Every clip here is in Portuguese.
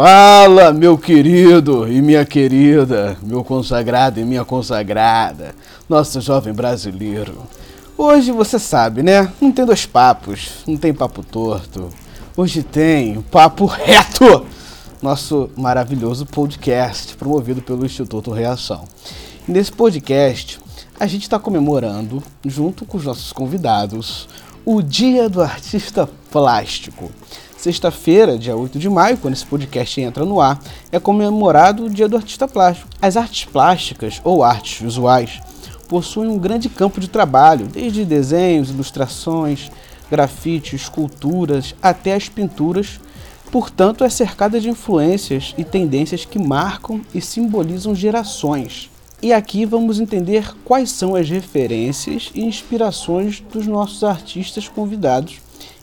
Fala, meu querido e minha querida, meu consagrado e minha consagrada, nosso jovem brasileiro. Hoje você sabe, né? Não tem dois papos, não tem papo torto. Hoje tem papo reto, nosso maravilhoso podcast promovido pelo Instituto Reação. Nesse podcast, a gente está comemorando, junto com os nossos convidados, o Dia do Artista Plástico. Sexta-feira, dia 8 de maio, quando esse podcast entra no ar, é comemorado o Dia do Artista Plástico. As artes plásticas ou artes visuais possuem um grande campo de trabalho, desde desenhos, ilustrações, grafites, esculturas até as pinturas. Portanto, é cercada de influências e tendências que marcam e simbolizam gerações. E aqui vamos entender quais são as referências e inspirações dos nossos artistas convidados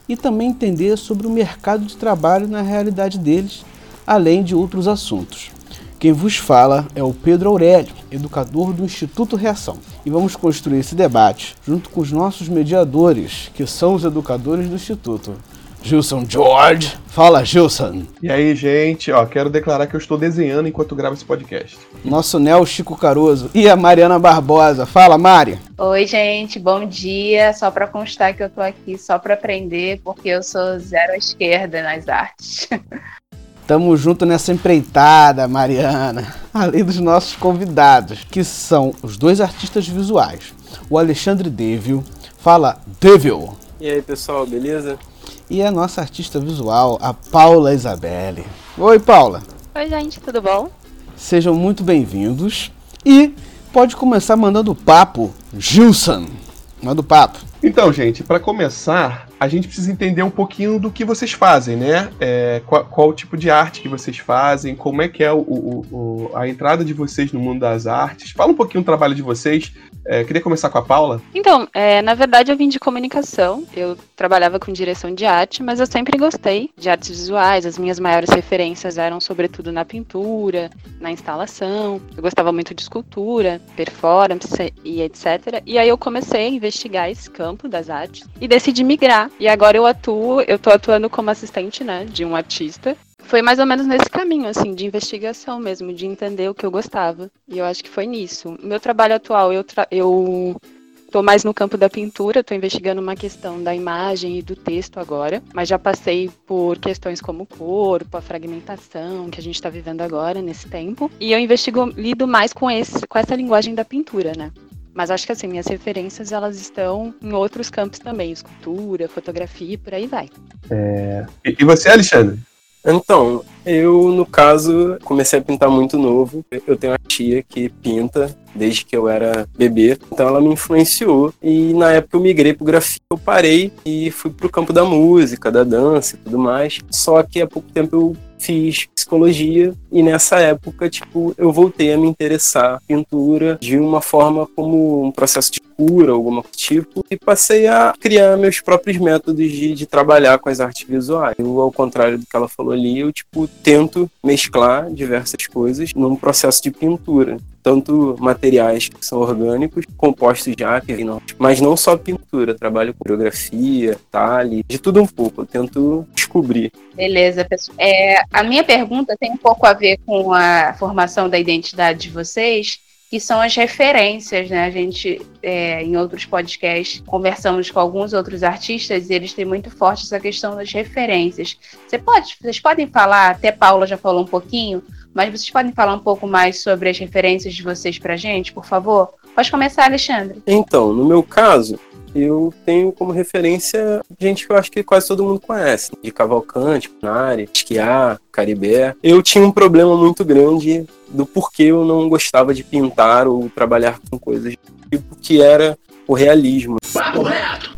e também entender sobre o mercado de trabalho na realidade deles, além de outros assuntos. Quem vos fala é o Pedro Aurélio, educador do Instituto Reação. E vamos construir esse debate junto com os nossos mediadores, que são os educadores do Instituto. Gilson George. Fala, Gilson. E aí, gente, ó, quero declarar que eu estou desenhando enquanto gravo esse podcast. Nosso Nel Chico Caruso e a Mariana Barbosa. Fala, Mari. Oi, gente, bom dia. Só para constar que eu tô aqui só para aprender, porque eu sou zero à esquerda nas artes. Tamo junto nessa empreitada, Mariana. Além dos nossos convidados, que são os dois artistas visuais. O Alexandre Devil. Fala, Devil. E aí, pessoal, beleza? E a nossa artista visual, a Paula Isabelle. Oi, Paula. Oi, gente, tudo bom? Sejam muito bem-vindos. E pode começar mandando papo, Gilson. Manda o papo. Então, gente, para começar, a gente precisa entender um pouquinho do que vocês fazem, né? É, qual, qual, o tipo de arte que vocês fazem, como é que é o, o, o, a entrada de vocês no mundo das artes. Fala um pouquinho do trabalho de vocês. É, queria começar com a Paula. Então, é, na verdade eu vim de comunicação. Eu trabalhava com direção de arte, mas eu sempre gostei de artes visuais. As minhas maiores referências eram sobretudo na pintura, na instalação. Eu gostava muito de escultura, performance e etc. E aí eu comecei a investigar esse campo das artes e decidi migrar. E agora eu atuo, eu tô atuando como assistente, né, de um artista. Foi mais ou menos nesse caminho, assim, de investigação mesmo, de entender o que eu gostava. E eu acho que foi nisso. Meu trabalho atual, eu, tra eu tô mais no campo da pintura, tô investigando uma questão da imagem e do texto agora, mas já passei por questões como o corpo, a fragmentação que a gente está vivendo agora nesse tempo. E eu investigo, lido mais com esse, com essa linguagem da pintura, né? Mas acho que assim, minhas referências elas estão em outros campos também, escultura, fotografia, por aí vai. É... E você, Alexandre? Então, eu, no caso, comecei a pintar muito novo. Eu tenho uma tia que pinta desde que eu era bebê, então ela me influenciou. E na época eu migrei pro grafite, eu parei e fui pro campo da música, da dança e tudo mais. Só que há pouco tempo eu fiz psicologia e nessa época, tipo, eu voltei a me interessar pintura de uma forma como um processo de cura, alguma tipo, e passei a criar meus próprios métodos de, de trabalhar com as artes visuais. Eu, ao contrário do que ela falou ali, eu, tipo, tento mesclar diversas coisas num processo de pintura tanto materiais que são orgânicos, compostos já, mas não só pintura, trabalho com coreografia, talhe, de tudo um pouco, eu tento descobrir. Beleza, pessoal. É, a minha pergunta tem um pouco a ver com a formação da identidade de vocês, que são as referências, né? A gente, é, em outros podcasts, conversamos com alguns outros artistas e eles têm muito forte essa questão das referências. Você pode, vocês podem falar, até Paula já falou um pouquinho, mas vocês podem falar um pouco mais sobre as referências de vocês pra gente, por favor? Pode começar, Alexandre. Então, no meu caso, eu tenho como referência gente que eu acho que quase todo mundo conhece, de Cavalcante, Nari, Esquiar, Caribé. Eu tinha um problema muito grande do porquê eu não gostava de pintar ou trabalhar com coisas tipo que era o realismo.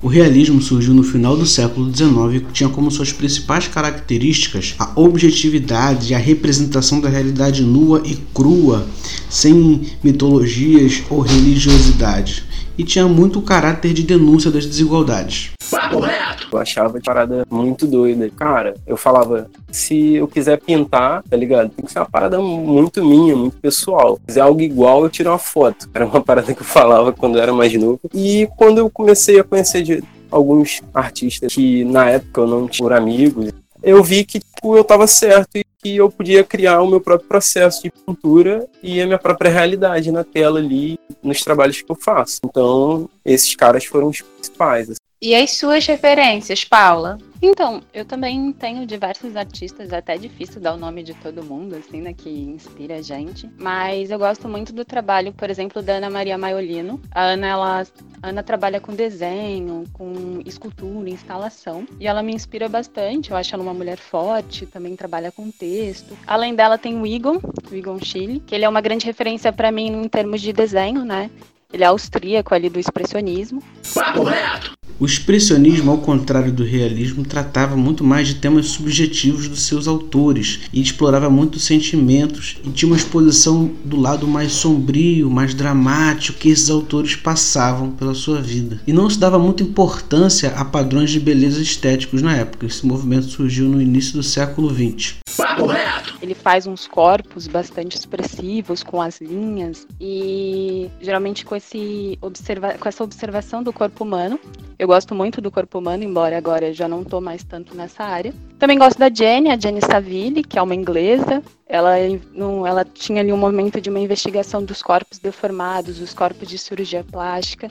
O realismo surgiu no final do século XIX e tinha como suas principais características a objetividade e a representação da realidade nua e crua, sem mitologias ou religiosidade. E tinha muito o caráter de denúncia das desigualdades. Papo reto. Eu achava de parada muito doida. Cara, eu falava, se eu quiser pintar, tá ligado? Tem que ser uma parada muito minha, muito pessoal. Se quiser algo igual, eu tiro uma foto. Era uma parada que eu falava quando eu era mais novo. E quando eu comecei a conhecer de alguns artistas que na época eu não tinha por amigos, eu vi que tipo, eu estava certo e que eu podia criar o meu próprio processo de pintura e a minha própria realidade na tela ali, nos trabalhos que eu faço. Então, esses caras foram os principais. assim. E as suas referências, Paula? Então, eu também tenho diversos artistas, é até difícil dar o nome de todo mundo, assim, né, que inspira a gente. Mas eu gosto muito do trabalho, por exemplo, da Ana Maria Maiolino. A Ana, ela, a Ana trabalha com desenho, com escultura, instalação. E ela me inspira bastante. Eu acho ela uma mulher forte, também trabalha com texto. Além dela, tem o Egon, o Egon Schiele, que ele é uma grande referência para mim em termos de desenho, né? Ele é austríaco ali do expressionismo. Papo reto. O expressionismo, ao contrário do realismo, tratava muito mais de temas subjetivos dos seus autores e explorava muito os sentimentos e tinha uma exposição do lado mais sombrio, mais dramático que esses autores passavam pela sua vida. E não se dava muita importância a padrões de beleza estéticos na época. Esse movimento surgiu no início do século XX. Papo reto. Ele faz uns corpos bastante expressivos, com as linhas, e geralmente com, esse observa com essa observação do corpo humano. Eu gosto muito do corpo humano, embora agora eu já não estou mais tanto nessa área. Também gosto da Jenny, a Jenny Saville, que é uma inglesa. Ela, não, ela tinha ali um momento de uma investigação dos corpos deformados, dos corpos de cirurgia plástica.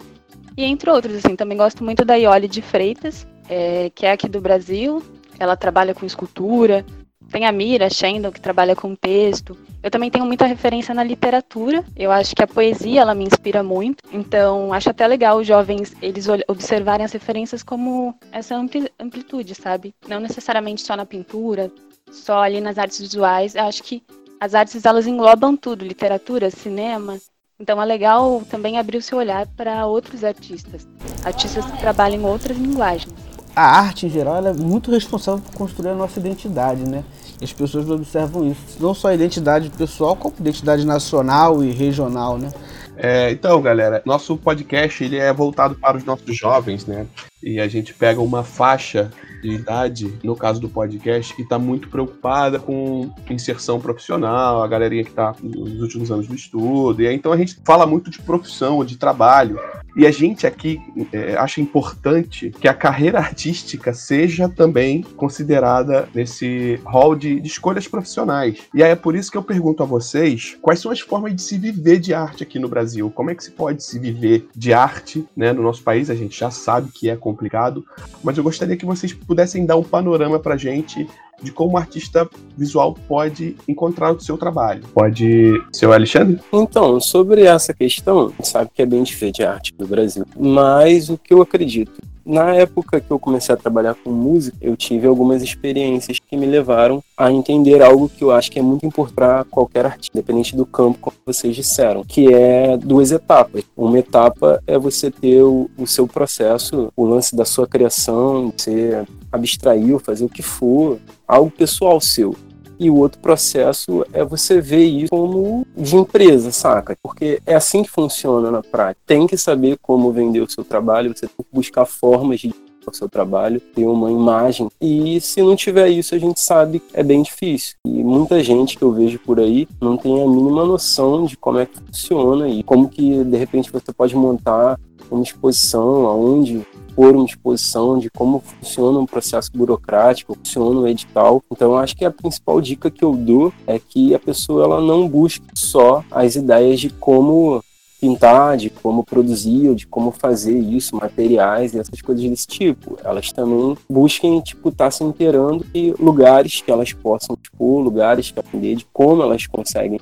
E entre outros, assim, também gosto muito da Iole de Freitas, é, que é aqui do Brasil. Ela trabalha com escultura, tem a Mira Shendon, que trabalha com texto. Eu também tenho muita referência na literatura. Eu acho que a poesia ela me inspira muito. Então, acho até legal os jovens eles observarem as referências como essa ampli amplitude, sabe? Não necessariamente só na pintura, só ali nas artes visuais. Eu acho que as artes elas englobam tudo, literatura, cinema. Então é legal também abrir o seu olhar para outros artistas, artistas que trabalham outras linguagens. A arte, em geral, é muito responsável por construir a nossa identidade, né? As pessoas observam isso. Não só a identidade pessoal, como a identidade nacional e regional, né? É, então, galera, nosso podcast ele é voltado para os nossos jovens, né? E a gente pega uma faixa de idade, no caso do podcast, que está muito preocupada com inserção profissional, a galerinha que está nos últimos anos do estudo. E aí, então a gente fala muito de profissão, de trabalho. E a gente aqui é, acha importante que a carreira artística seja também considerada nesse hall de, de escolhas profissionais. E aí é por isso que eu pergunto a vocês quais são as formas de se viver de arte aqui no Brasil. Como é que se pode se viver de arte né, no nosso país? A gente já sabe que é complicado, mas eu gostaria que vocês pudessem dar um panorama pra gente de como o artista visual pode encontrar o seu trabalho. Pode ser o Alexandre? Então, sobre essa questão, sabe que é bem diferente a arte do Brasil, mas o que eu acredito na época que eu comecei a trabalhar com música, eu tive algumas experiências que me levaram a entender algo que eu acho que é muito importante para qualquer artista, independente do campo, como vocês disseram, que é duas etapas. Uma etapa é você ter o, o seu processo, o lance da sua criação, você abstrair ou fazer o que for, algo pessoal seu. E o outro processo é você ver isso como de empresa, saca? Porque é assim que funciona na prática. Tem que saber como vender o seu trabalho, você tem que buscar formas de o seu trabalho, ter uma imagem. E se não tiver isso, a gente sabe que é bem difícil. E muita gente que eu vejo por aí não tem a mínima noção de como é que funciona e como que de repente você pode montar uma exposição, aonde pôr uma exposição de como funciona um processo burocrático, funciona um edital. Então, acho que a principal dica que eu dou é que a pessoa ela não busque só as ideias de como pintar, de como produzir, de como fazer isso, materiais e essas coisas desse tipo. Elas também busquem, tipo, estar tá se inteirando de lugares que elas possam expor, lugares que aprender de como elas conseguem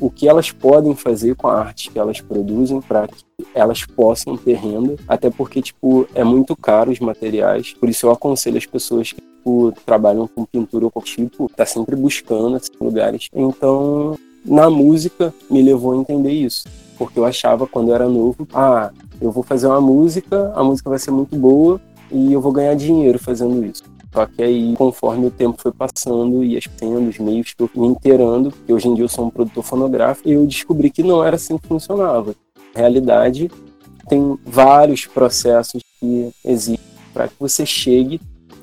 o que elas podem fazer com a arte que elas produzem para que elas possam ter renda, até porque, tipo, é muito caro os materiais, por isso eu aconselho as pessoas que tipo, trabalham com pintura ou com tipo, tá sempre buscando esses lugares. Então, na música, me levou a entender isso porque eu achava quando eu era novo, ah, eu vou fazer uma música, a música vai ser muito boa e eu vou ganhar dinheiro fazendo isso. Só que aí, conforme o tempo foi passando e as os meios que eu me inteirando, porque hoje em dia eu sou um produtor fonográfico, eu descobri que não era assim que funcionava. Na realidade, tem vários processos que existem para que você chegue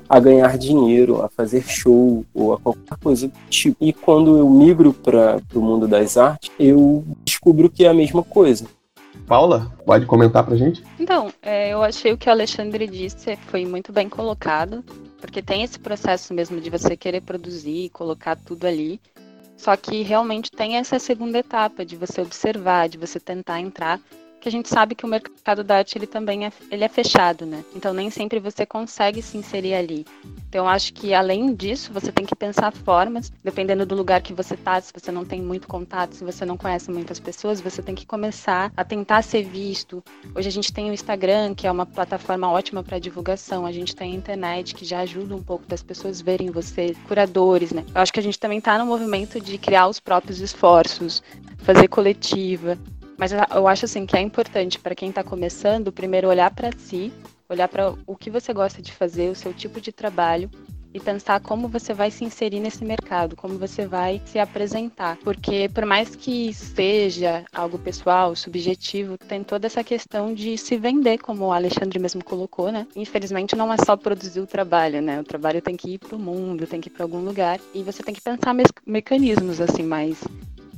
a ganhar dinheiro, a fazer show ou a qualquer coisa do tipo. E quando eu migro para o mundo das artes, eu descubro que é a mesma coisa. Paula, pode comentar pra gente? Então, é, eu achei o que o Alexandre disse foi muito bem colocado, porque tem esse processo mesmo de você querer produzir, colocar tudo ali. Só que realmente tem essa segunda etapa de você observar, de você tentar entrar que a gente sabe que o mercado da arte ele também é, ele é fechado, né? Então nem sempre você consegue se inserir ali. Então acho que além disso, você tem que pensar formas, dependendo do lugar que você tá, se você não tem muito contato, se você não conhece muitas pessoas, você tem que começar a tentar ser visto. Hoje a gente tem o Instagram, que é uma plataforma ótima para divulgação, a gente tem a internet que já ajuda um pouco das pessoas verem você, curadores, né? Eu acho que a gente também está no movimento de criar os próprios esforços, fazer coletiva, mas eu acho assim que é importante para quem está começando, primeiro olhar para si, olhar para o que você gosta de fazer, o seu tipo de trabalho e pensar como você vai se inserir nesse mercado, como você vai se apresentar. Porque por mais que seja algo pessoal, subjetivo, tem toda essa questão de se vender, como o Alexandre mesmo colocou, né? Infelizmente não é só produzir o trabalho, né? O trabalho tem que ir para o mundo, tem que ir para algum lugar e você tem que pensar me mecanismos assim mais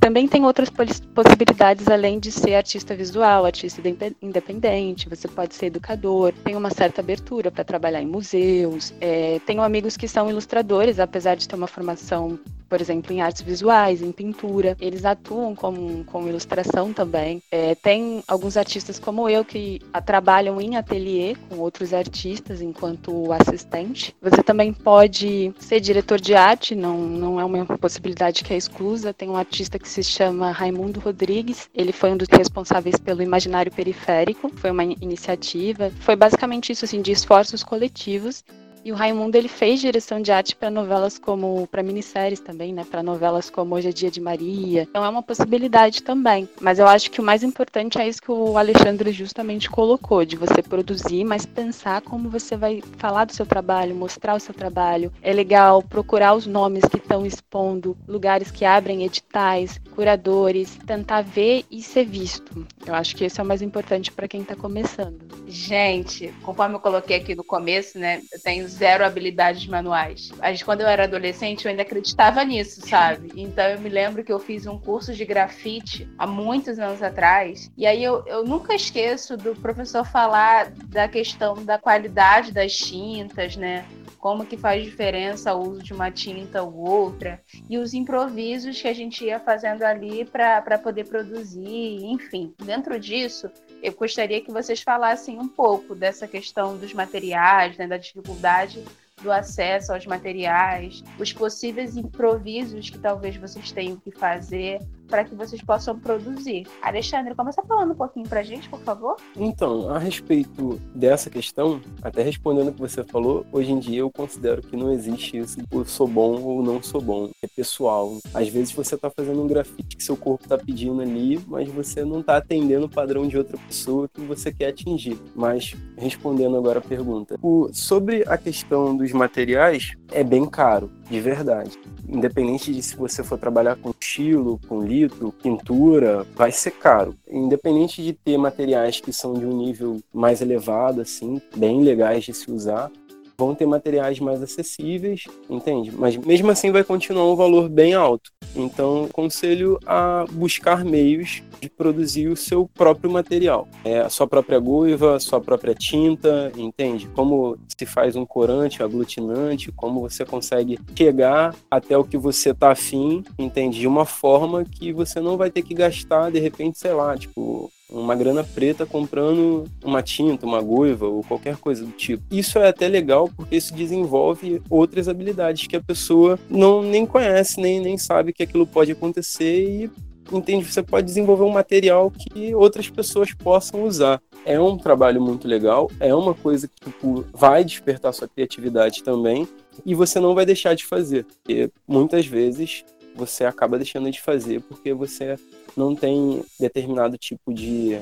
também tem outras possibilidades além de ser artista visual, artista independente, você pode ser educador, tem uma certa abertura para trabalhar em museus. É, tenho amigos que são ilustradores, apesar de ter uma formação por exemplo, em artes visuais, em pintura. Eles atuam com, com ilustração também. É, tem alguns artistas como eu que trabalham em ateliê com outros artistas enquanto assistente. Você também pode ser diretor de arte, não, não é uma possibilidade que é exclusa. Tem um artista que se chama Raimundo Rodrigues. Ele foi um dos responsáveis pelo Imaginário Periférico. Foi uma iniciativa. Foi basicamente isso, assim, de esforços coletivos e o Raimundo ele fez direção de arte para novelas como para minisséries também, né? Para novelas como Hoje é Dia de Maria. Então é uma possibilidade também. Mas eu acho que o mais importante é isso que o Alexandre justamente colocou, de você produzir, mas pensar como você vai falar do seu trabalho, mostrar o seu trabalho. É legal procurar os nomes que estão expondo, lugares que abrem editais, curadores, tentar ver e ser visto. Eu acho que esse é o mais importante para quem está começando. Gente, conforme eu coloquei aqui no começo, né? Eu tenho zero habilidades manuais. Quando eu era adolescente, eu ainda acreditava nisso, sabe? Então eu me lembro que eu fiz um curso de grafite há muitos anos atrás. E aí eu, eu nunca esqueço do professor falar da questão da qualidade das tintas, né? como que faz diferença o uso de uma tinta ou outra, e os improvisos que a gente ia fazendo ali para poder produzir, enfim. Dentro disso, eu gostaria que vocês falassem um pouco dessa questão dos materiais, né, da dificuldade do acesso aos materiais, os possíveis improvisos que talvez vocês tenham que fazer para que vocês possam produzir. Alexandre, começa falando um pouquinho para a gente, por favor. Então, a respeito dessa questão, até respondendo o que você falou, hoje em dia eu considero que não existe isso, eu sou bom ou não sou bom, é pessoal. Às vezes você está fazendo um grafite que seu corpo está pedindo ali, mas você não está atendendo o padrão de outra pessoa que você quer atingir. Mas respondendo agora a pergunta, o, sobre a questão dos materiais, é bem caro, de verdade. Independente de se você for trabalhar com estilo, com lito, pintura, vai ser caro. Independente de ter materiais que são de um nível mais elevado, assim, bem legais de se usar, vão ter materiais mais acessíveis, entende? Mas mesmo assim vai continuar um valor bem alto. Então, aconselho a buscar meios de produzir o seu próprio material. É, a sua própria goiva, a sua própria tinta, entende? Como se faz um corante, aglutinante, como você consegue chegar até o que você está afim, entende? De uma forma que você não vai ter que gastar, de repente, sei lá, tipo, uma grana preta comprando uma tinta, uma goiva ou qualquer coisa do tipo. Isso é até legal porque isso desenvolve outras habilidades que a pessoa não nem conhece, nem, nem sabe que aquilo pode acontecer e entende, você pode desenvolver um material que outras pessoas possam usar. É um trabalho muito legal, é uma coisa que tipo, vai despertar sua criatividade também e você não vai deixar de fazer, porque muitas vezes você acaba deixando de fazer porque você não tem determinado tipo de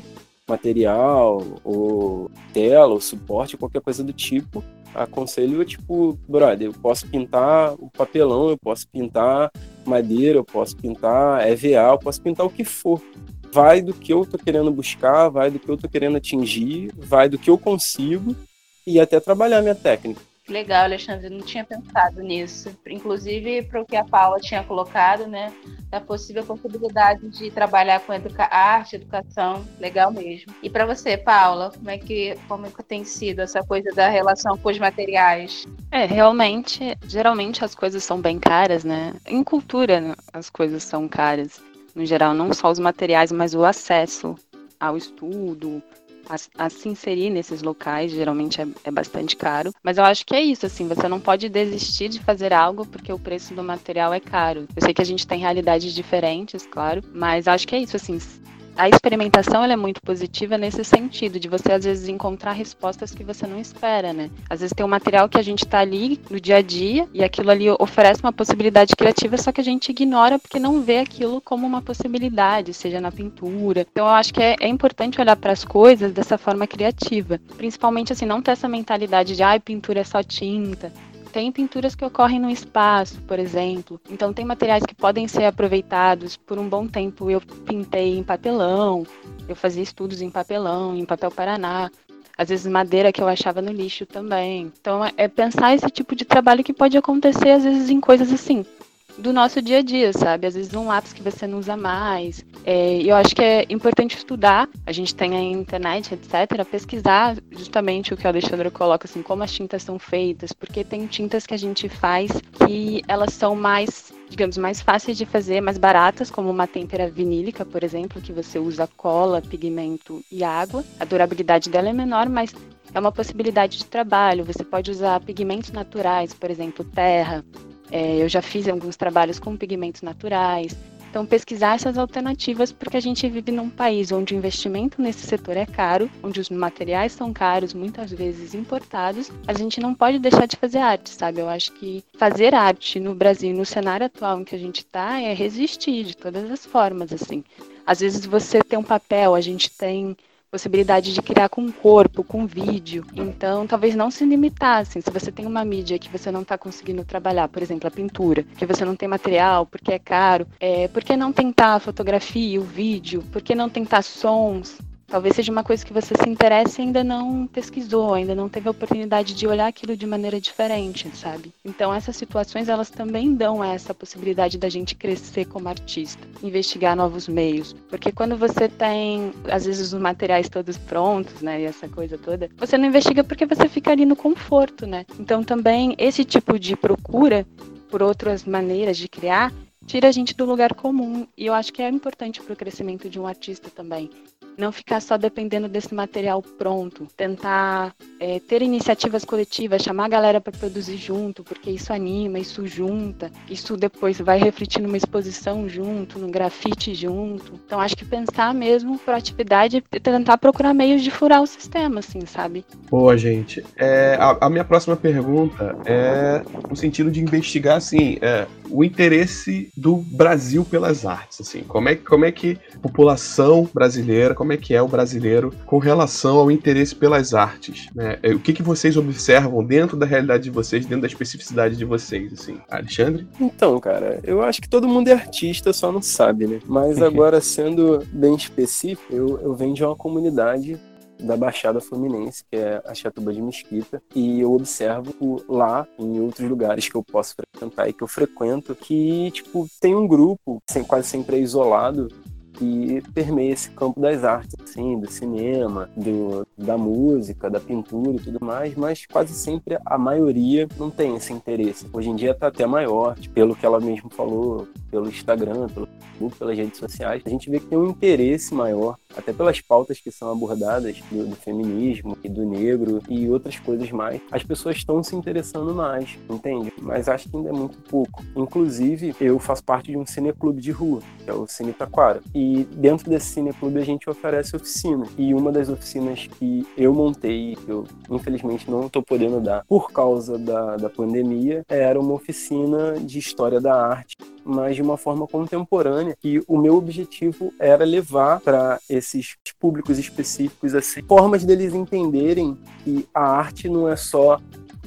material, ou tela, ou suporte, qualquer coisa do tipo, aconselho, tipo, brother, eu posso pintar o papelão, eu posso pintar madeira, eu posso pintar EVA, eu posso pintar o que for. Vai do que eu tô querendo buscar, vai do que eu tô querendo atingir, vai do que eu consigo e até trabalhar minha técnica. Legal, Alexandre, não tinha pensado nisso. Inclusive, para o que a Paula tinha colocado, né? Da possível possibilidade de trabalhar com educa arte, educação, legal mesmo. E para você, Paula, como é, que, como é que tem sido essa coisa da relação com os materiais? É, realmente, geralmente as coisas são bem caras, né? Em cultura, né, as coisas são caras. No geral, não só os materiais, mas o acesso ao estudo, a, a, se inserir nesses locais, geralmente é, é, bastante caro. Mas eu acho que é isso, assim, você não pode desistir de fazer algo porque o preço do material é caro. Eu sei que a gente tem realidades diferentes, claro, mas acho que é isso, assim, a experimentação é muito positiva nesse sentido, de você às vezes encontrar respostas que você não espera, né? Às vezes tem um material que a gente está ali no dia a dia e aquilo ali oferece uma possibilidade criativa, só que a gente ignora porque não vê aquilo como uma possibilidade, seja na pintura. Então eu acho que é, é importante olhar para as coisas dessa forma criativa, principalmente assim, não ter essa mentalidade de, ai, pintura é só tinta. Tem pinturas que ocorrem no espaço, por exemplo. Então tem materiais que podem ser aproveitados. Por um bom tempo eu pintei em papelão, eu fazia estudos em papelão, em papel paraná. Às vezes madeira que eu achava no lixo também. Então é pensar esse tipo de trabalho que pode acontecer às vezes em coisas assim do nosso dia a dia, sabe? Às vezes um lápis que você não usa mais. É, eu acho que é importante estudar. A gente tem a internet, etc., pesquisar justamente o que o Alexandre coloca, assim, como as tintas são feitas, porque tem tintas que a gente faz que elas são mais digamos, mais fáceis de fazer, mais baratas, como uma têmpera vinílica, por exemplo, que você usa cola, pigmento e água. A durabilidade dela é menor, mas é uma possibilidade de trabalho. Você pode usar pigmentos naturais, por exemplo, terra, é, eu já fiz alguns trabalhos com pigmentos naturais. Então, pesquisar essas alternativas, porque a gente vive num país onde o investimento nesse setor é caro, onde os materiais são caros, muitas vezes importados, a gente não pode deixar de fazer arte, sabe? Eu acho que fazer arte no Brasil, no cenário atual em que a gente está, é resistir de todas as formas, assim. Às vezes você tem um papel, a gente tem possibilidade de criar com corpo, com vídeo. Então, talvez não se limitassem. Se você tem uma mídia que você não está conseguindo trabalhar, por exemplo, a pintura, que você não tem material, porque é caro, é, por que não tentar a fotografia, o vídeo? Por que não tentar sons? Talvez seja uma coisa que você se interesse e ainda não pesquisou, ainda não teve a oportunidade de olhar aquilo de maneira diferente, sabe? Então essas situações elas também dão essa possibilidade da gente crescer como artista, investigar novos meios, porque quando você tem às vezes os materiais todos prontos, né, e essa coisa toda, você não investiga porque você fica ali no conforto, né? Então também esse tipo de procura por outras maneiras de criar tira a gente do lugar comum. E eu acho que é importante para o crescimento de um artista também. Não ficar só dependendo desse material pronto. Tentar é, ter iniciativas coletivas, chamar a galera para produzir junto, porque isso anima, isso junta. Isso depois vai refletir numa exposição junto, no grafite junto. Então acho que pensar mesmo proatividade e tentar procurar meios de furar o sistema, assim, sabe? Boa, gente. É, a, a, minha próxima pergunta é no sentido de investigar, assim, é, o interesse do Brasil pelas artes, assim, como é, como é que a população brasileira, como é que é o brasileiro com relação ao interesse pelas artes, né? É, o que, que vocês observam dentro da realidade de vocês, dentro da especificidade de vocês, assim? Alexandre? Então, cara, eu acho que todo mundo é artista, só não sabe, né? Mas agora, sendo bem específico, eu, eu venho de uma comunidade da Baixada Fluminense, que é a Chatuba de Mesquita, e eu observo lá, em outros lugares que eu posso frequentar e que eu frequento, que, tipo, tem um grupo, quase sempre é isolado, que permeia esse campo das artes, assim, do cinema, do, da música, da pintura e tudo mais, mas quase sempre a maioria não tem esse interesse. Hoje em dia está até maior, pelo que ela mesmo falou, pelo Instagram, pelo Facebook, pelas redes sociais, a gente vê que tem um interesse maior, até pelas pautas que são abordadas do, do feminismo e do negro e outras coisas mais. As pessoas estão se interessando mais, entende? Mas acho que ainda é muito pouco. Inclusive, eu faço parte de um cineclube de rua, que é o Cine Taquara. E dentro desse cineclube a gente oferece oficina. E uma das oficinas que eu montei, que eu infelizmente não estou podendo dar por causa da, da pandemia, era uma oficina de história da arte mas de uma forma contemporânea. E o meu objetivo era levar para esses públicos específicos assim, formas deles entenderem que a arte não é só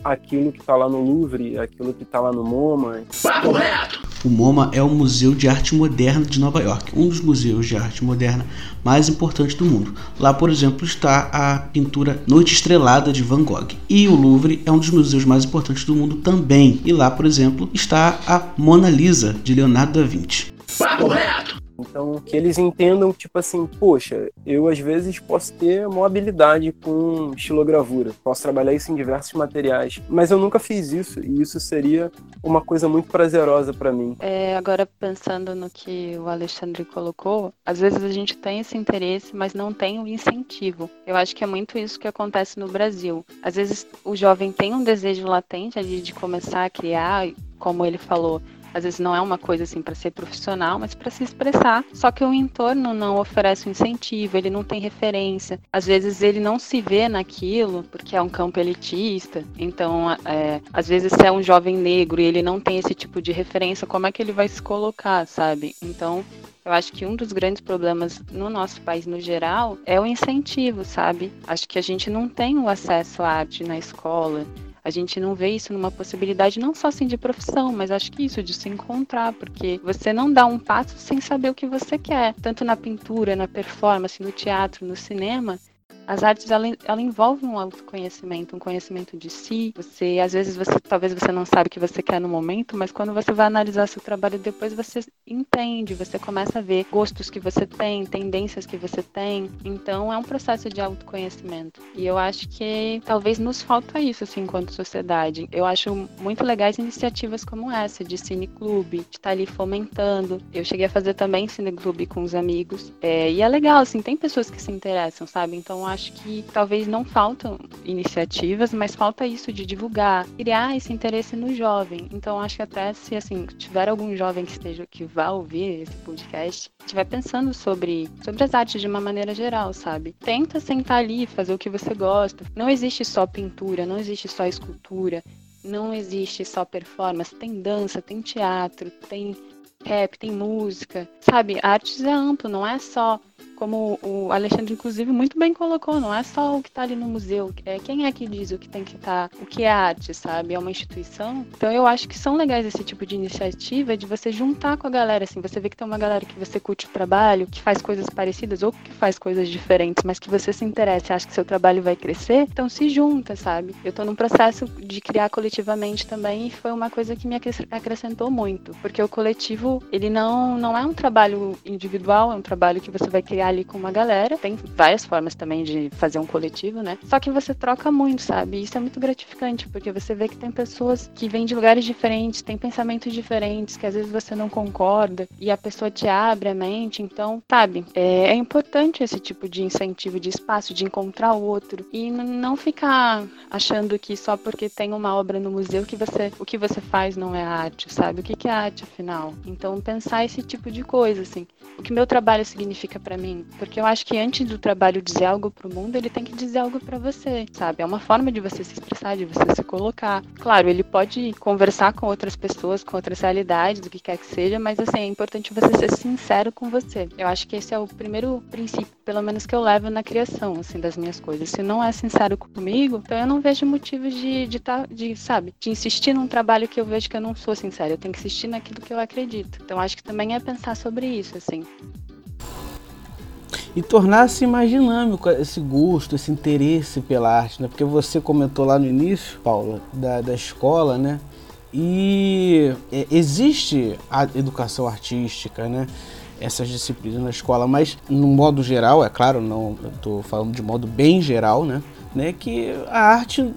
aquilo que está lá no Louvre, aquilo que está lá no MoMA. Papo reto. O MoMA é o Museu de Arte Moderna de Nova York, um dos museus de arte moderna mais importantes do mundo. Lá, por exemplo, está a pintura Noite Estrelada de Van Gogh. E o Louvre é um dos museus mais importantes do mundo também. E lá, por exemplo, está a Mona Lisa de Leonardo da Vinci. Papo reto. Então, que eles entendam, tipo assim, poxa, eu às vezes posso ter uma habilidade com estilogravura, posso trabalhar isso em diversos materiais, mas eu nunca fiz isso e isso seria uma coisa muito prazerosa para mim. É, agora pensando no que o Alexandre colocou, às vezes a gente tem esse interesse, mas não tem o incentivo. Eu acho que é muito isso que acontece no Brasil. Às vezes o jovem tem um desejo latente de começar a criar, como ele falou, às vezes não é uma coisa assim para ser profissional, mas para se expressar. Só que o entorno não oferece um incentivo, ele não tem referência. Às vezes ele não se vê naquilo porque é um campo elitista. Então, é, às vezes se é um jovem negro e ele não tem esse tipo de referência, como é que ele vai se colocar, sabe? Então, eu acho que um dos grandes problemas no nosso país no geral é o incentivo, sabe? Acho que a gente não tem o acesso à arte na escola. A gente não vê isso numa possibilidade não só assim de profissão, mas acho que isso de se encontrar, porque você não dá um passo sem saber o que você quer, tanto na pintura, na performance, no teatro, no cinema. As artes ela, ela envolve um autoconhecimento, um conhecimento de si. Você, às vezes, você talvez você não sabe o que você quer no momento, mas quando você vai analisar seu trabalho depois, você entende, você começa a ver gostos que você tem, tendências que você tem. Então, é um processo de autoconhecimento. E eu acho que talvez nos falta isso, assim, enquanto sociedade. Eu acho muito legais iniciativas como essa, de cineclube, de estar tá ali fomentando. Eu cheguei a fazer também cineclube com os amigos. É, e é legal, assim, tem pessoas que se interessam, sabe? Então, acho que talvez não faltam iniciativas, mas falta isso de divulgar, criar esse interesse no jovem. Então acho que até se assim tiver algum jovem que esteja que vá ouvir esse podcast, estiver pensando sobre sobre as artes de uma maneira geral, sabe? Tenta sentar ali, fazer o que você gosta. Não existe só pintura, não existe só escultura, não existe só performance, tem dança, tem teatro, tem rap, tem música, sabe? Artes é amplo, não é só como o Alexandre, inclusive, muito bem colocou, não é só o que está ali no museu. É, quem é que diz o que tem que estar, tá, o que é arte, sabe? É uma instituição. Então eu acho que são legais esse tipo de iniciativa de você juntar com a galera, assim, você vê que tem uma galera que você curte o trabalho, que faz coisas parecidas ou que faz coisas diferentes, mas que você se interessa acha que seu trabalho vai crescer, então se junta, sabe? Eu estou num processo de criar coletivamente também e foi uma coisa que me acrescentou muito, porque o coletivo, ele não, não é um trabalho individual, é um trabalho que você vai criar ali com uma galera. Tem várias formas também de fazer um coletivo, né? Só que você troca muito, sabe? isso é muito gratificante, porque você vê que tem pessoas que vêm de lugares diferentes, têm pensamentos diferentes, que às vezes você não concorda, e a pessoa te abre a mente. Então, sabe? É, é importante esse tipo de incentivo de espaço, de encontrar o outro. E não ficar achando que só porque tem uma obra no museu que você o que você faz não é arte, sabe? O que, que é arte, afinal? Então, pensar esse tipo de coisa, assim. O que meu trabalho significa para mim porque eu acho que antes do trabalho dizer algo pro mundo, ele tem que dizer algo para você, sabe? É uma forma de você se expressar, de você se colocar. Claro, ele pode conversar com outras pessoas, com outras realidades, o que quer que seja, mas assim, é importante você ser sincero com você. Eu acho que esse é o primeiro princípio, pelo menos que eu levo na criação, assim, das minhas coisas. Se não é sincero comigo, então eu não vejo motivos de, de, tá, de sabe, de insistir num trabalho que eu vejo que eu não sou sincera. Eu tenho que insistir naquilo que eu acredito. Então acho que também é pensar sobre isso, assim e tornar-se mais dinâmico esse gosto, esse interesse pela arte, né? Porque você comentou lá no início, Paula, da, da escola, né? E é, existe a educação artística, né? Essas disciplinas na escola, mas no modo geral, é claro, não estou falando de modo bem geral, né? né, que a arte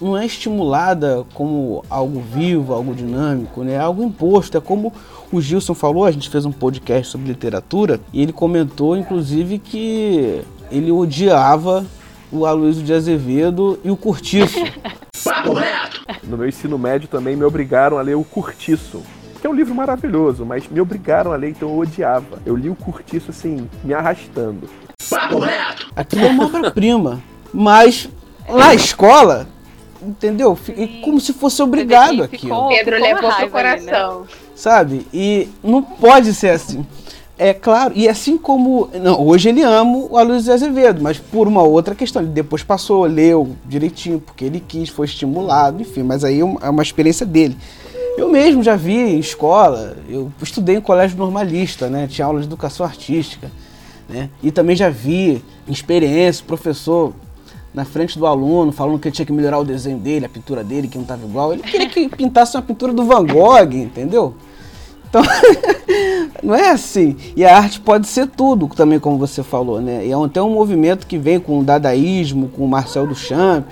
não é estimulada como algo vivo, algo dinâmico, né, é algo imposto. É como o Gilson falou, a gente fez um podcast sobre literatura e ele comentou, inclusive, que ele odiava o Aloysio de Azevedo e o Curtiço. Papo reto! No meu ensino médio também me obrigaram a ler o Curtiço. Que é um livro maravilhoso, mas me obrigaram a ler, então eu odiava. Eu li o Curtiço assim, me arrastando. Papo reto! Aquilo é uma obra-prima. Mas na escola entendeu? E como se fosse obrigado ficou- Pedro levou pro raiva ali, né? coração. sabe? E não pode ser assim. É claro, e assim como. Não, hoje ele ama o Aloysio Azevedo, mas por uma outra questão. Ele depois passou, leu direitinho, porque ele quis, foi estimulado, enfim, mas aí é uma, é uma experiência dele. Eu mesmo já vi em escola, eu estudei em colégio normalista, né? Tinha aula de educação artística, né? E também já vi em experiência, professor na frente do aluno, falando que ele tinha que melhorar o desenho dele, a pintura dele, que não estava igual. Ele queria que pintasse uma pintura do Van Gogh, entendeu? Então, não é assim. E a arte pode ser tudo, também como você falou, né? E é até um movimento que vem com o dadaísmo, com o Marcel Duchamp,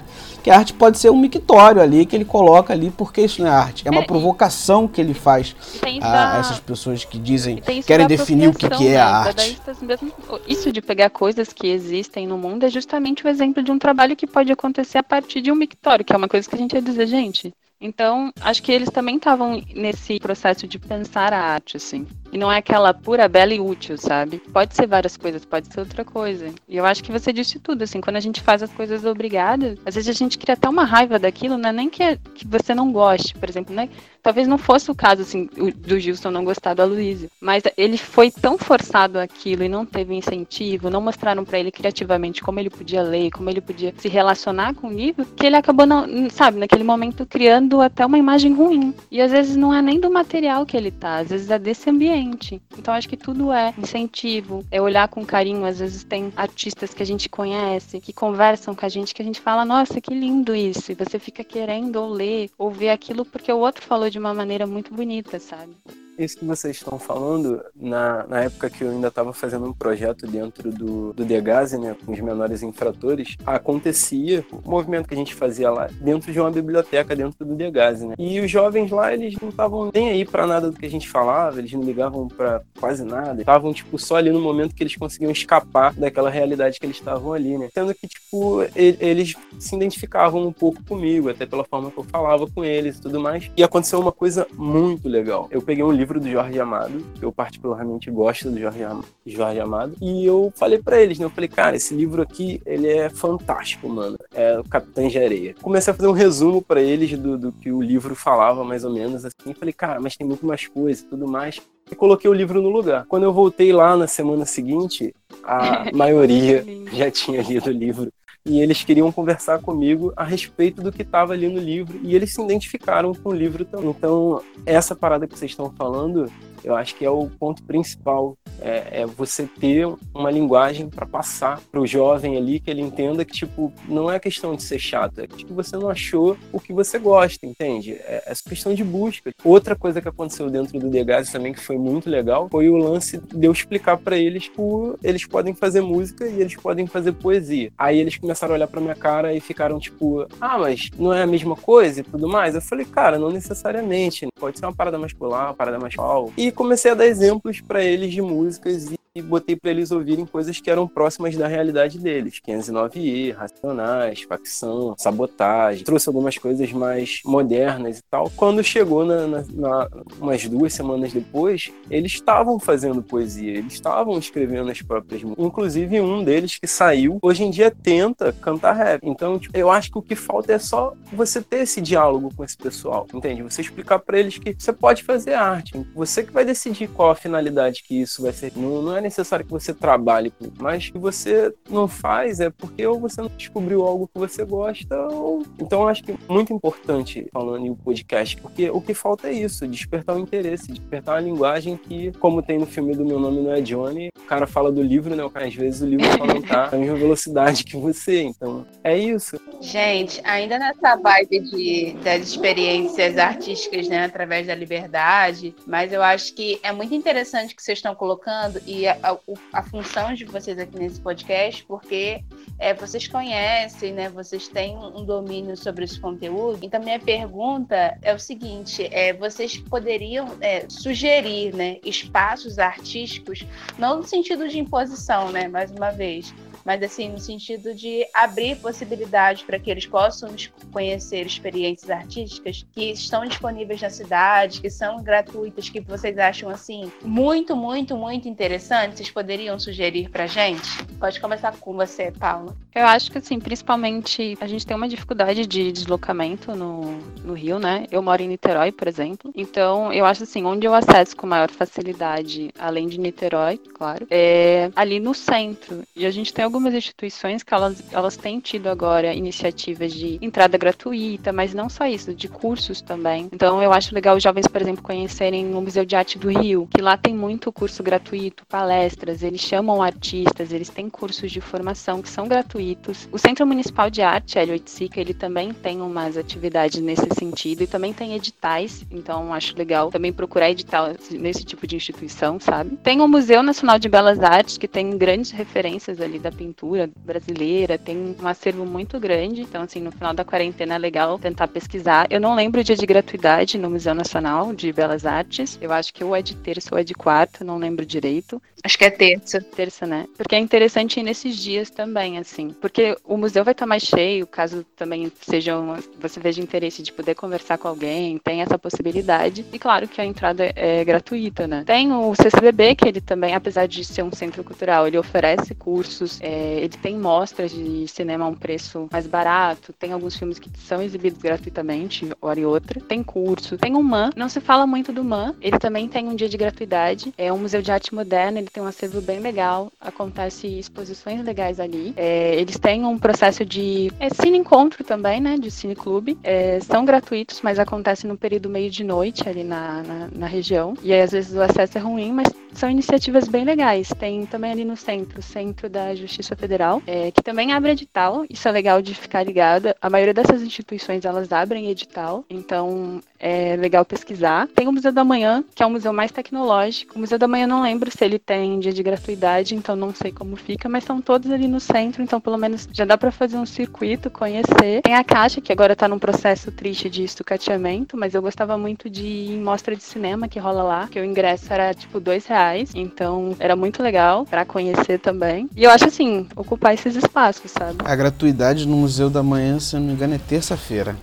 que a arte pode ser um mictório ali, que ele coloca ali, porque isso não é arte. É uma É, provocação que ele faz a essas pessoas que dizem, querem definir o que, que é a né? arte. Mesmo- isso de pegar coisas que existem no mundo é justamente o exemplo de um trabalho que pode acontecer a partir de um mictório, que é uma coisa que a gente ia dizer, gente. Então, acho que eles também estavam nesse processo de pensar a arte, assim. E não é aquela pura, bela e útil, sabe? Pode ser várias coisas, pode ser outra coisa. E eu acho que você disse tudo, assim, quando a gente faz as coisas obrigadas, às vezes a gente cria até uma raiva daquilo, não é nem que, é- que você não goste, por exemplo, né? Talvez não fosse o caso, assim, do Gilson não gostar do Aloysio, mas ele foi tão forçado aquilo e não teve incentivo, não mostraram pra ele criativamente como ele podia ler, como ele podia se relacionar com o livro, que ele acabou, não, sabe, naquele momento criando até uma imagem ruim. E às vezes não é nem do material que ele tá, às vezes é desse ambiente. Então acho que tudo é incentivo, é olhar com carinho. Às vezes tem artistas que a gente conhece, que conversam com a gente, que a gente fala, nossa, que lindo isso. E você fica querendo ou ler, ou ver aquilo porque o outro falou de uma maneira muito bonita, sabe? Isso que vocês estão falando, na, na época que eu ainda estava fazendo um projeto dentro do, do Degase, né, com os menores infratores, acontecia o movimento que a gente fazia lá dentro de uma biblioteca dentro do Degase, né? E os jovens lá, eles não estavam nem aí para nada do que a gente falava, eles não ligavam para quase nada, estavam tipo só ali no momento que eles conseguiam escapar daquela realidade que eles estavam ali, né? Sendo que tipo eles se identificavam um pouco comigo, até pela forma que eu falava com eles e tudo mais. E aconteceu uma coisa muito legal. Eu peguei um livro do Jorge Amado, que eu particularmente gosto do Jorge, Am- Jorge Amado, e eu falei pra eles, né? Eu falei, cara, esse livro aqui, ele é fantástico, mano. É o Capitães de Areia. Comecei a fazer um resumo pra eles do, do que o livro falava, mais ou menos, assim. Falei, cara, mas tem muito mais coisa e tudo mais. E coloquei o livro no lugar. Quando eu voltei lá na semana seguinte, a maioria já tinha lido o livro. E eles queriam conversar comigo a respeito do que estava ali no livro. E eles se identificaram com o livro também. Então, essa parada que vocês estão falando, eu acho que é o ponto principal. É, é você ter uma linguagem para passar para o jovem ali, que ele entenda que, tipo, não é questão de ser chato, é que você não achou o que você gosta, entende? É, é questão de busca. Outra coisa que aconteceu dentro do Degas também, que foi muito legal, foi o lance de eu explicar para eles que eles podem fazer música e eles podem fazer poesia. Aí eles começaram a olhar para minha cara e ficaram tipo, ah, mas não é a mesma coisa e tudo mais? Eu falei, cara, não necessariamente. Pode ser uma parada mais pular, uma parada mais pau. E comecei a dar exemplos para eles de músicas e e botei para eles ouvirem coisas que eram próximas da realidade deles. 509E, Racionais, Facção, Sabotagem. Trouxe algumas coisas mais modernas e tal. Quando chegou na, na, na, umas duas semanas depois, eles estavam fazendo poesia, eles estavam escrevendo as próprias músicas. Inclusive um deles que saiu, hoje em dia tenta cantar rap. Então, tipo, eu acho que o que falta é só você ter esse diálogo com esse pessoal, entende? Você explicar para eles que você pode fazer arte. Você que vai decidir qual a finalidade que isso vai ser. Não, não é necessário que você trabalhe mas que você não faz é porque ou você não descobriu algo que você gosta ou... Então eu acho que é muito importante falando em podcast, porque o que falta é isso, despertar o interesse, despertar uma linguagem que, como tem no filme do Meu Nome Não É Johnny, o cara fala do livro, né? Às vezes o livro não tá na mesma velocidade que você, então é isso. Gente, ainda nessa vibe de, das experiências artísticas, né, através da liberdade, mas eu acho que é muito interessante o que vocês estão colocando e a, a, a função de vocês aqui nesse podcast, porque é, vocês conhecem, né, vocês têm um domínio sobre esse conteúdo. Então, minha pergunta é o seguinte: é, vocês poderiam é, sugerir, né, espaços artísticos, não no sentido de imposição, né, mais uma vez, mas assim, no sentido de abrir possibilidade para que eles possam conhecer experiências artísticas que estão disponíveis na cidade, que são gratuitas, que vocês acham assim muito, muito, muito interessantes, vocês poderiam sugerir pra gente? Pode começar com você, Paula. Eu acho que assim, principalmente a gente tem uma dificuldade de deslocamento no, no Rio, né? Eu moro em Niterói, por exemplo. Então, eu acho assim, onde eu acesso com maior facilidade, além de Niterói, claro, é ali no centro. E a gente tem algumas instituições que elas, elas têm tido agora iniciativas de entrada gratuita, mas não só isso, de cursos também. Então, eu acho legal os jovens, por exemplo, conhecerem o Museu de Arte do Rio, que lá tem muito curso gratuito, palestras, eles chamam artistas, eles têm cursos de formação que são gratuitos. O Centro Municipal de Arte, L8SICA, ele também tem umas atividades nesse sentido e também tem editais, então acho legal também procurar edital nesse tipo de instituição, sabe? Tem o Museu Nacional de Belas Artes, que tem grandes referências ali da pintura brasileira, tem um acervo muito grande, então assim, no final da quarentena é legal tentar pesquisar. Eu não lembro o dia de gratuidade no Museu Nacional de Belas Artes, eu acho que ou é de terça ou é de quarta, não lembro direito. Acho que é terça. Terça, né? Porque é interessante ir nesses dias também, assim, porque o museu vai estar mais cheio, caso também seja uma, você veja interesse de poder conversar com alguém, tem essa possibilidade. E claro que a entrada é gratuita, né? Tem o CCBB, que ele também, apesar de ser um centro cultural, ele oferece cursos, é, ele tem mostras de cinema a um preço mais barato, tem alguns filmes que são exibidos gratuitamente, hora e outra. Tem curso, tem o MAN, não se fala muito do MAN, ele também tem um dia de gratuidade, é um museu de arte moderna, ele tem um acervo bem legal, acontece exposições legais ali. É, eles têm um processo de é, cine encontro também, né, de cine clube, é, são gratuitos, mas acontece no período meio de noite ali na, na, na região. E aí, às vezes, o acesso é ruim, mas são iniciativas bem legais. Tem também ali no centro, o Centro da Justiça Federal, é, que também abre edital. Isso é legal de ficar ligada. A maioria dessas instituições, elas abrem edital. Então, é legal pesquisar. Tem o Museu da Manhã, que é o museu mais tecnológico. O Museu da Manhã não lembro se ele tem dia de gratuidade, então não sei como fica, mas são todos ali no centro, então pelo menos já dá para fazer um circuito, conhecer. Tem a Caixa, que agora tá num processo triste de estucateamento, mas eu gostava muito de ir em mostra de cinema que rola lá, que o ingresso era tipo dois reais, então era muito legal para conhecer também. E eu acho assim, ocupar esses espaços, sabe? A gratuidade no Museu da Manhã, se eu não me engano, é terça-feira.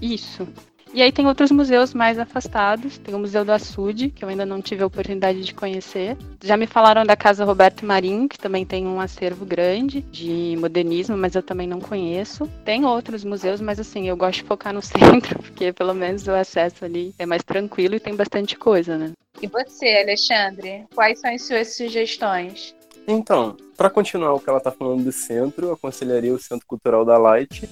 Isso. E aí tem outros museus mais afastados. Tem o Museu do Açude, que eu ainda não tive a oportunidade de conhecer. Já me falaram da Casa Roberto Marinho, que também tem um acervo grande de modernismo, mas eu também não conheço. Tem outros museus, mas assim, eu gosto de focar no centro, porque pelo menos o acesso ali é mais tranquilo e tem bastante coisa, né? E você, Alexandre? Quais são as suas sugestões? Então, para continuar o que ela está falando do centro, aconselharia o Centro Cultural da Light,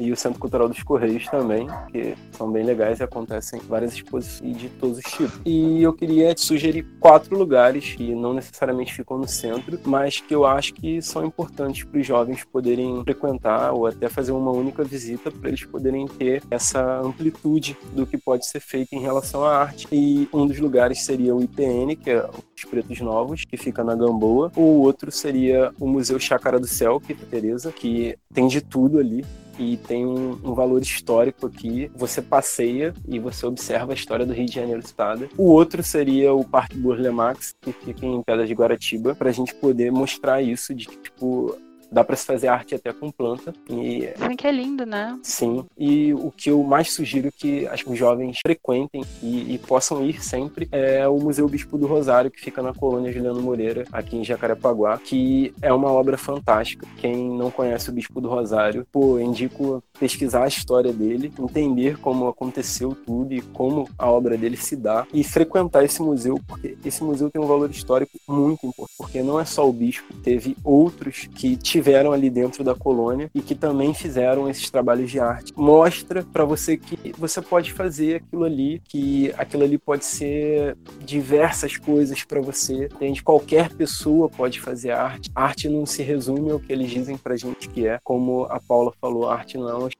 e o Centro Cultural dos Correios também, que são bem legais e acontecem várias exposições de todos os tipos. E eu queria sugerir quatro lugares que não necessariamente ficam no centro, mas que eu acho que são importantes para os jovens poderem frequentar ou até fazer uma única visita para eles poderem ter essa amplitude do que pode ser feito em relação à arte. E um dos lugares seria o IPN, que é os Pretos Novos, que fica na Gamboa. O outro seria o Museu Chácara do Céu, que é Tereza, que tem de tudo ali e tem um, um, valor histórico aqui. Você passeia e você observa a história do Rio de Janeiro citada. O outro seria o Parque Burle Marx, que fica em Pedras de Guaratiba, para a gente poder mostrar isso de que, tipo, dá para se fazer arte até com planta. E, Dizem que é lindo, né? Sim. E o que eu mais sugiro que as jovens frequentem e, e, possam ir sempre é o Museu Bispo do Rosário, que fica na colônia Juliano Moreira, aqui em Jacarepaguá, que é uma obra fantástica. Quem não conhece o Bispo do Rosário, pô, indico pesquisar a história dele, entender como aconteceu tudo e como a obra dele se dá e frequentar esse museu, porque esse museu tem um valor histórico muito importante, porque não é só o bispo, teve outros que tiveram estiveram ali dentro da colônia e que também fizeram esses trabalhos de arte. Mostra para você que você pode fazer aquilo ali, que aquilo ali pode ser diversas coisas para você. Entende? Qualquer pessoa pode fazer arte. arte não se resume ao que eles dizem pra gente que é. Como a Paula falou, arte não é uma.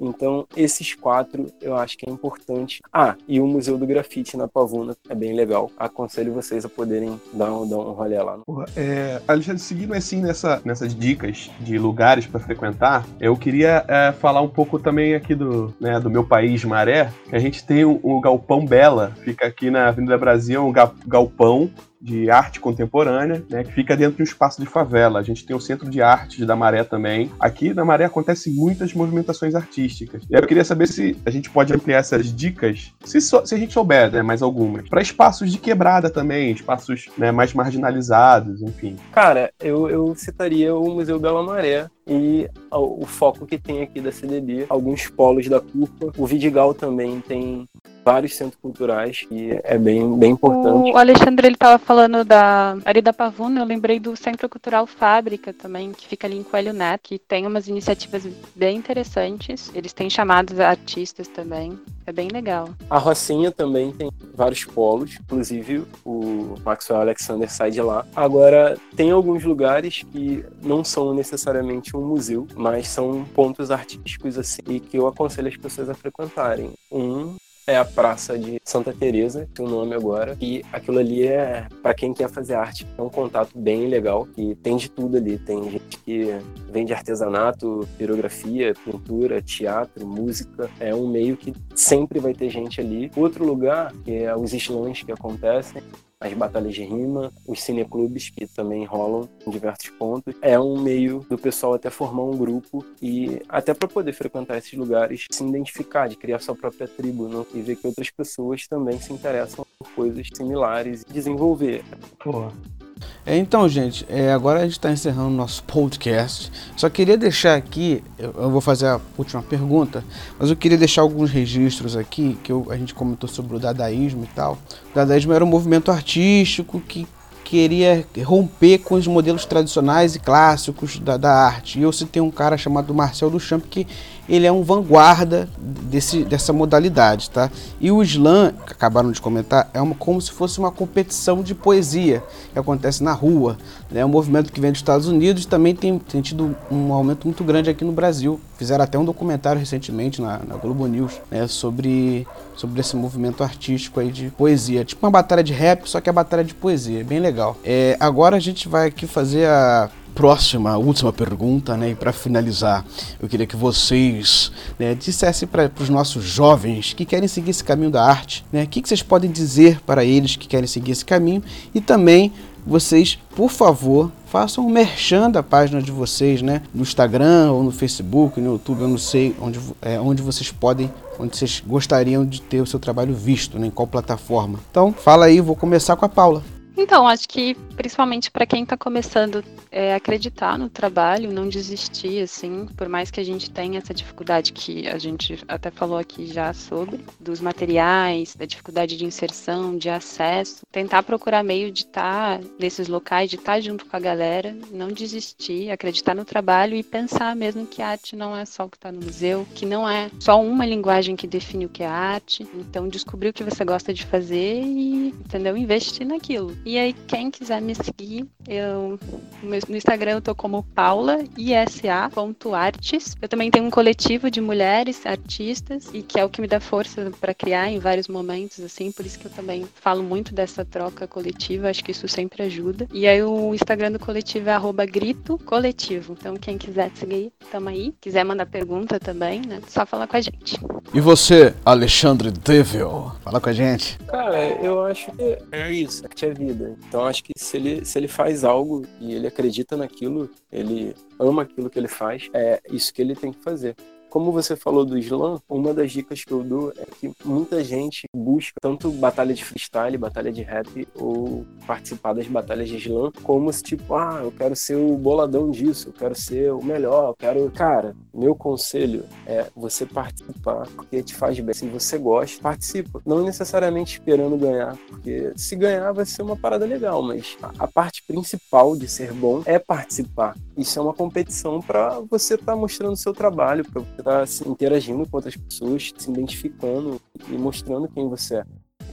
Então, esses quatro eu acho que é importante. Ah, e o Museu do Grafite na Pavuna é bem legal. Aconselho vocês a poderem dar um, dar um rolê lá. Porra, é, Alexandre, seguindo assim nessa, nessas dicas dicas de lugares para frequentar, eu queria é, falar um pouco também aqui do, né, do meu país, Maré, que a gente tem o, o Galpão Bela, fica aqui na Avenida Brasil, um galpão de arte contemporânea, né, que fica dentro de um espaço de favela. A gente tem o Centro de Arte da Maré também. Aqui na Maré acontecem muitas movimentações artísticas. E eu queria saber se a gente pode ampliar essas dicas, se, so, se a gente souber, né, mais algumas, para espaços de quebrada também, espaços né, mais marginalizados, enfim. Cara, eu, eu citaria o Museu Bela Maré, e o foco que tem aqui da CDB, alguns polos da CURPA. O Vidigal também tem vários centros culturais e é bem, bem importante. O Alexandre ele estava falando da Arida Pavuna, eu lembrei do Centro Cultural Fábrica também, que fica ali em Coelho Neto, que tem umas iniciativas bem interessantes. Eles têm chamados artistas também. É bem legal. A Rocinha também tem vários polos, inclusive o Maxwell Alexander sai de lá. Agora, tem alguns lugares que não são necessariamente um museu, mas são pontos artísticos assim, que eu aconselho as pessoas a frequentarem. Um é a Praça de Santa Teresa, que é o nome agora, e aquilo ali é para quem quer fazer arte, é um contato bem legal, que tem de tudo ali, tem gente que vende artesanato, pirografia, pintura, teatro, música, é um meio que sempre vai ter gente ali. Outro lugar, que é os slams que acontecem, as batalhas de rima, os cineclubes que também rolam em diversos pontos. É um meio do pessoal até formar um grupo e até para poder frequentar esses lugares, se identificar, de criar sua própria tribo não? e ver que outras pessoas também se interessam por coisas similares e desenvolver. Pô, então, gente, é, agora a gente está encerrando o nosso podcast. Só queria deixar aqui, eu, eu, vou fazer a última pergunta, mas eu queria deixar alguns registros aqui, que eu, a gente comentou sobre o dadaísmo e tal. O dadaísmo era um movimento artístico que queria romper com os modelos tradicionais e clássicos da, da arte. E eu citei um cara chamado Marcel Duchamp que ele é um vanguarda desse, dessa modalidade, tá? E o slam, que acabaram de comentar, é uma, como se fosse uma competição de poesia que acontece na rua. É um movimento que vem dos Estados Unidos e também tem, tem tido um aumento muito grande aqui no Brasil. Fizeram até um documentário recentemente na, na Globo News né, sobre, sobre esse movimento artístico aí de poesia. Tipo uma batalha de rap, só que a batalha de poesia. É bem legal. É, agora a gente vai aqui fazer a próxima, última pergunta, né? E para finalizar, eu queria que vocês né, dissessem para os nossos jovens que querem seguir esse caminho da arte, né? O que, que vocês podem dizer para eles que querem seguir esse caminho e também vocês, por favor, façam um merchan da página de vocês, né? No Instagram ou no Facebook, no YouTube, eu não sei onde, é, onde vocês podem, onde vocês gostariam de ter o seu trabalho visto, né? em qual plataforma. Então, fala aí, vou começar com a Paula. Então, acho que principalmente para quem está começando é acreditar no trabalho, não desistir, assim, por mais que a gente tenha essa dificuldade que a gente até falou aqui já sobre, dos materiais, da dificuldade de inserção, de acesso, tentar procurar meio de estar tá nesses locais, de estar tá junto com a galera, não desistir, acreditar no trabalho e pensar mesmo que a arte não é só o que está no museu, que não é só uma linguagem que define o que é arte. Então, descobrir o que você gosta de fazer e, entendeu, investir naquilo. E aí, quem quiser me seguir, eu no Instagram eu tô como paulaisa.artes. Eu também tenho um coletivo de mulheres artistas e que é o que me dá força para criar em vários momentos assim, por isso que eu também falo muito dessa troca coletiva, acho que isso sempre ajuda. E aí o Instagram do coletivo é @grito coletivo. Então quem quiser seguir, tamo aí. Quiser mandar pergunta também, né? Só falar com a gente. E você, Alexandre Devil, fala com a gente. Cara, eu acho que é isso, que é vida vida. Então acho que se ele, se ele faz algo e ele acredita naquilo, ele ama aquilo que ele faz, é isso que ele tem que fazer. Como você falou do slam, uma das dicas que eu dou é que muita gente busca tanto batalha de freestyle, batalha de rap ou participar das batalhas de slam, como se tipo, ah, eu quero ser o boladão disso, eu quero ser o melhor, eu quero. Cara, meu conselho é você participar, porque te faz bem. Se você gosta, participa. Não necessariamente esperando ganhar, porque se ganhar vai ser uma parada legal, mas a parte principal de ser bom é participar. Isso é uma competição para você estar tá mostrando seu trabalho, para você estar tá, assim, interagindo com outras pessoas, se identificando e mostrando quem você é.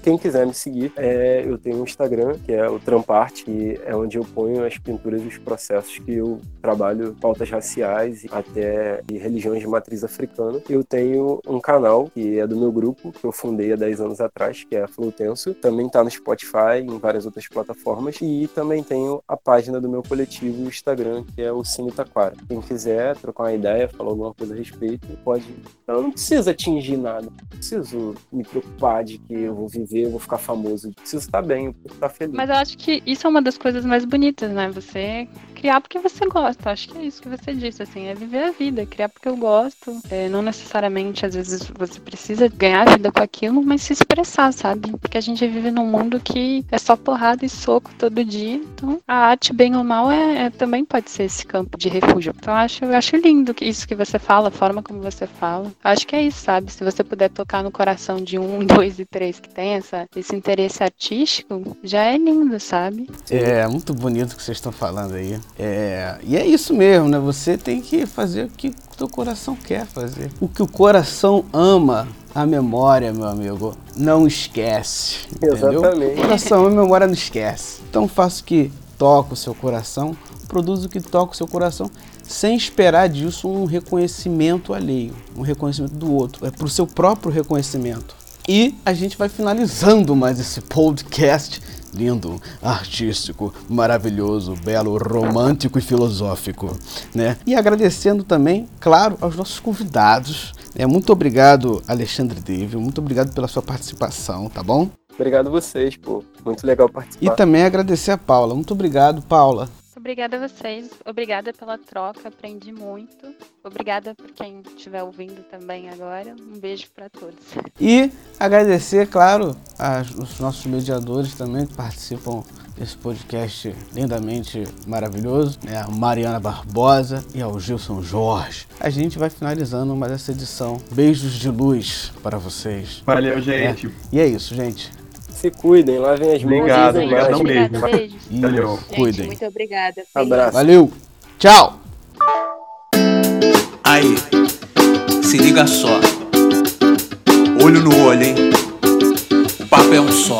Quem quiser me seguir, é, eu tenho um Instagram, que é o Trampart, que é onde eu ponho as pinturas e os processos que eu trabalho pautas raciais e até de religiões de matriz africana. Eu tenho um canal, que é do meu grupo, que eu fundei há 10 anos atrás, que é a Flow Tenso. Também está no Spotify, em várias outras plataformas. E também tenho a página do meu coletivo, o Instagram, que é o Cine Taquara. Quem quiser trocar uma ideia, falar alguma coisa a respeito, pode. Eu não preciso atingir nada. Não preciso me preocupar de que eu vou viver eu vou ficar famoso. Eu preciso estar bem, eu preciso estar feliz. Mas eu acho que isso é uma das coisas mais bonitas, né? Você criar porque você gosta. Acho que é isso que você disse, assim, é viver a vida, criar porque eu gosto. É, não necessariamente, às vezes, você precisa ganhar vida com aquilo, mas se expressar, sabe? Porque a gente vive num mundo que é só porrada e soco todo dia. Então, a arte, bem ou mal, é, é também pode ser esse campo de refúgio. Então, acho, acho lindo isso que você fala, a forma como você fala. Acho que é isso, sabe? Se você puder tocar no coração de um, dois e três que tem essa, esse interesse artístico, já é lindo, sabe? É muito bonito o que vocês estão falando aí. É, e é isso mesmo, né? Você tem que fazer o que o teu coração quer fazer. O que o coração ama, a memória, meu amigo, não esquece. Entendeu? Exatamente. O coração ama, a memória não esquece. Então faça o que toca o seu coração, produza o que toca o seu coração, sem esperar disso um reconhecimento alheio, um reconhecimento do outro. É pro seu próprio reconhecimento. E a gente vai finalizando mais esse podcast lindo, artístico, maravilhoso, belo, romântico e filosófico, né? E agradecendo também, claro, aos nossos convidados. É muito obrigado, Alexandre Dave, muito obrigado pela sua participação, tá bom? Obrigado a vocês, pô. Muito legal E participar. também agradecer a Paula. Muito obrigado, Paula. Obrigada a vocês, obrigada pela troca, aprendi muito. Obrigada por quem estiver ouvindo também agora. Um beijo para todos. E agradecer, claro, aos os nossos mediadores também que participam desse podcast lindamente maravilhoso, né? A Mariana Barbosa e ao Gilson Jorge. A gente vai finalizando mais essa edição. Beijos de luz para vocês. Valeu, gente. E é isso, gente. Se cuidem, lavem as mãos Obrigado, obrigado mesmo. Valeu. Cuidem. muito obrigada. Abraço. Valeu. Tchau. Aí, se liga só. Olho no olho, hein? O papo é um só